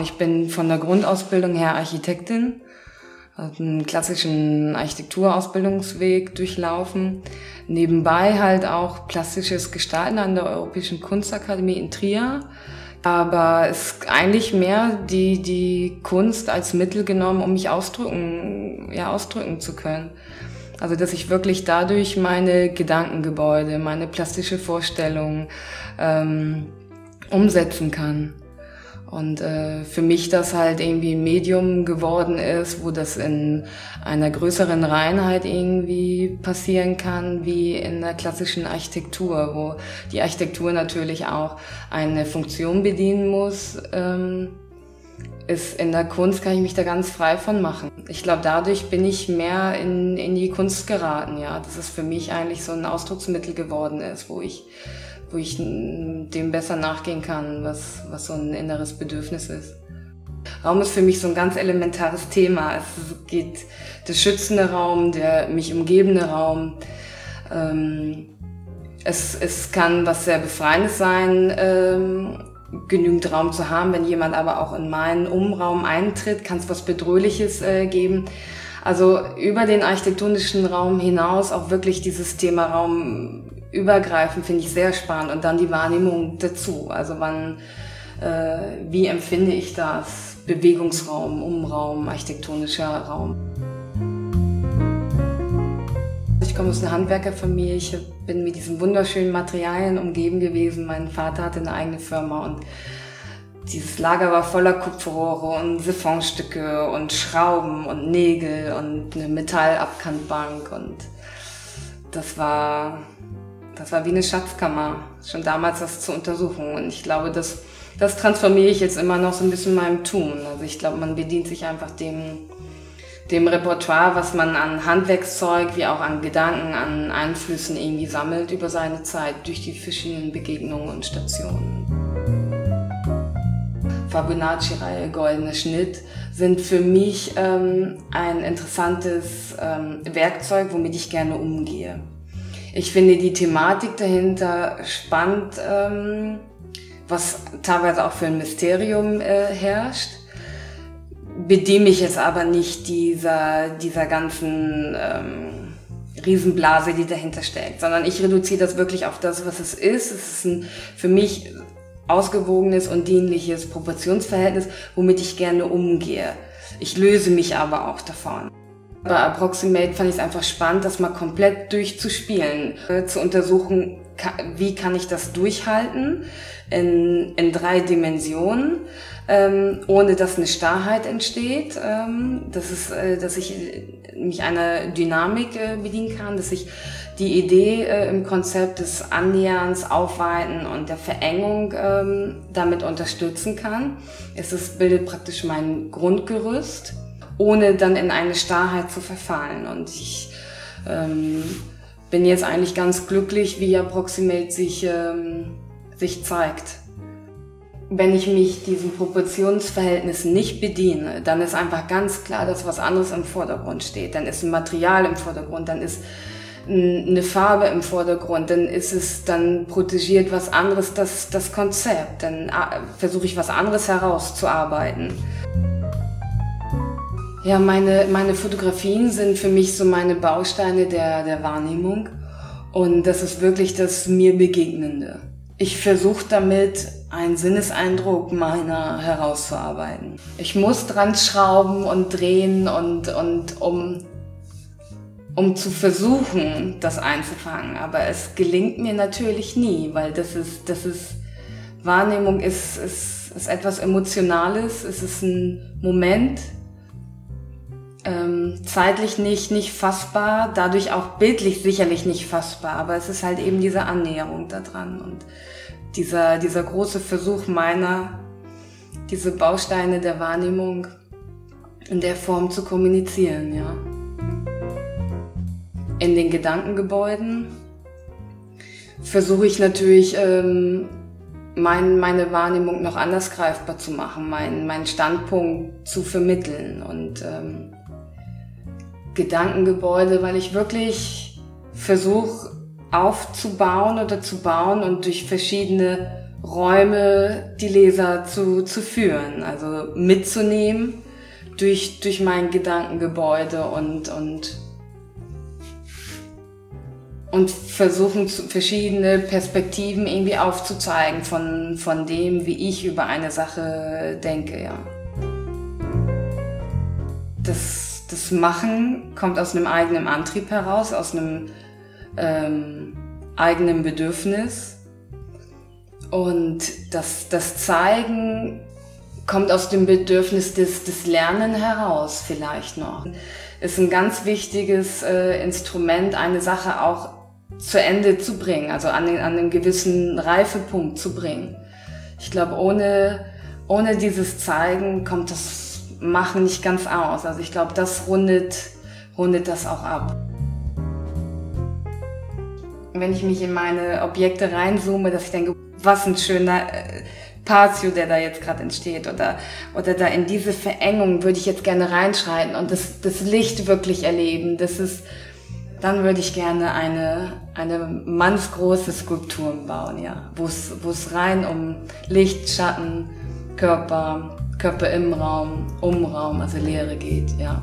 Ich bin von der Grundausbildung her Architektin, also einen klassischen Architekturausbildungsweg durchlaufen. Nebenbei halt auch plastisches Gestalten an der Europäischen Kunstakademie in Trier. Aber es ist eigentlich mehr die, die Kunst als Mittel genommen, um mich ausdrücken, ja, ausdrücken zu können. Also, dass ich wirklich dadurch meine Gedankengebäude, meine plastische Vorstellung ähm, umsetzen kann. Und äh, für mich das halt irgendwie ein Medium geworden ist, wo das in einer größeren Reinheit irgendwie passieren kann, wie in der klassischen Architektur, wo die Architektur natürlich auch eine Funktion bedienen muss. Ähm, ist in der Kunst kann ich mich da ganz frei von machen. Ich glaube, dadurch bin ich mehr in, in die Kunst geraten, ja. Dass es für mich eigentlich so ein Ausdrucksmittel geworden ist, wo ich wo ich dem besser nachgehen kann, was, was so ein inneres Bedürfnis ist. Raum ist für mich so ein ganz elementares Thema. Es geht der schützende Raum, der mich umgebende Raum. Ähm, es, es kann was sehr Befreiendes sein, ähm, genügend Raum zu haben. Wenn jemand aber auch in meinen Umraum eintritt, kann es was Bedrohliches äh, geben. Also über den architektonischen Raum hinaus auch wirklich dieses Thema Raum übergreifend finde ich sehr spannend und dann die Wahrnehmung dazu. Also wann, äh, wie empfinde ich das? Bewegungsraum, Umraum, architektonischer Raum. Ich komme aus einer Handwerkerfamilie. Ich bin mit diesen wunderschönen Materialien umgeben gewesen. Mein Vater hatte eine eigene Firma und dieses Lager war voller Kupferrohre und Siphonstücke und Schrauben und Nägel und eine Metallabkantbank und das war das war wie eine Schatzkammer, schon damals das zu untersuchen. Und ich glaube, das, das transformiere ich jetzt immer noch so ein bisschen in meinem Tun. Also ich glaube, man bedient sich einfach dem, dem Repertoire, was man an Handwerkszeug, wie auch an Gedanken, an Einflüssen irgendwie sammelt über seine Zeit durch die verschiedenen Begegnungen und Stationen. Fibonacci-Reihe, goldener Schnitt sind für mich ähm, ein interessantes ähm, Werkzeug, womit ich gerne umgehe. Ich finde die Thematik dahinter spannend, ähm, was teilweise auch für ein Mysterium äh, herrscht. Bediene mich jetzt aber nicht dieser, dieser ganzen ähm, Riesenblase, die dahinter steckt, sondern ich reduziere das wirklich auf das, was es ist. Es ist ein für mich ausgewogenes und dienliches Proportionsverhältnis, womit ich gerne umgehe. Ich löse mich aber auch davon. Bei Approximate fand ich es einfach spannend, das mal komplett durchzuspielen, äh, zu untersuchen, wie kann ich das durchhalten in, in drei Dimensionen, ähm, ohne dass eine Starrheit entsteht, ähm, dass, es, äh, dass ich mich einer Dynamik äh, bedienen kann, dass ich die Idee äh, im Konzept des Annäherns, Aufweiten und der Verengung ähm, damit unterstützen kann. Es ist, bildet praktisch mein Grundgerüst ohne dann in eine Starrheit zu verfallen. Und ich ähm, bin jetzt eigentlich ganz glücklich, wie Approximate sich, ähm, sich zeigt. Wenn ich mich diesen Proportionsverhältnissen nicht bediene, dann ist einfach ganz klar, dass was anderes im Vordergrund steht. Dann ist ein Material im Vordergrund, dann ist eine Farbe im Vordergrund, dann ist es, dann protegiert was anderes das, das Konzept, dann äh, versuche ich was anderes herauszuarbeiten. Ja, meine, meine Fotografien sind für mich so meine Bausteine der, der Wahrnehmung. Und das ist wirklich das mir Begegnende. Ich versuche damit, einen Sinneseindruck meiner herauszuarbeiten. Ich muss dran schrauben und drehen und, und um, um zu versuchen, das einzufangen. Aber es gelingt mir natürlich nie, weil das ist, das ist, Wahrnehmung ist, ist, ist etwas Emotionales, es ist ein Moment, ähm, zeitlich nicht, nicht fassbar, dadurch auch bildlich sicherlich nicht fassbar, aber es ist halt eben diese Annäherung daran und dieser, dieser große Versuch meiner, diese Bausteine der Wahrnehmung in der Form zu kommunizieren, ja. In den Gedankengebäuden versuche ich natürlich ähm, mein, meine Wahrnehmung noch anders greifbar zu machen, meinen mein Standpunkt zu vermitteln und ähm, Gedankengebäude, weil ich wirklich versuche aufzubauen oder zu bauen und durch verschiedene Räume die Leser zu, zu führen, also mitzunehmen durch, durch mein Gedankengebäude und, und, und versuchen verschiedene Perspektiven irgendwie aufzuzeigen von, von dem, wie ich über eine Sache denke, ja. Das, das Machen kommt aus einem eigenen Antrieb heraus, aus einem ähm, eigenen Bedürfnis. Und das, das Zeigen kommt aus dem Bedürfnis des, des Lernen heraus vielleicht noch. Ist ein ganz wichtiges äh, Instrument, eine Sache auch zu Ende zu bringen, also an, den, an einen gewissen Reifepunkt zu bringen. Ich glaube, ohne, ohne dieses Zeigen kommt das Machen nicht ganz aus. Also ich glaube, das rundet, rundet das auch ab. Wenn ich mich in meine Objekte reinzoome, dass ich denke, was ein schöner äh, Patio, der da jetzt gerade entsteht oder, oder da in diese Verengung würde ich jetzt gerne reinschreiten und das, das Licht wirklich erleben. Das ist, dann würde ich gerne eine, eine mannsgroße Skulptur bauen, ja, wo es, rein um Licht, Schatten, Körper, Körper im Raum, um Raum, also Leere geht, ja.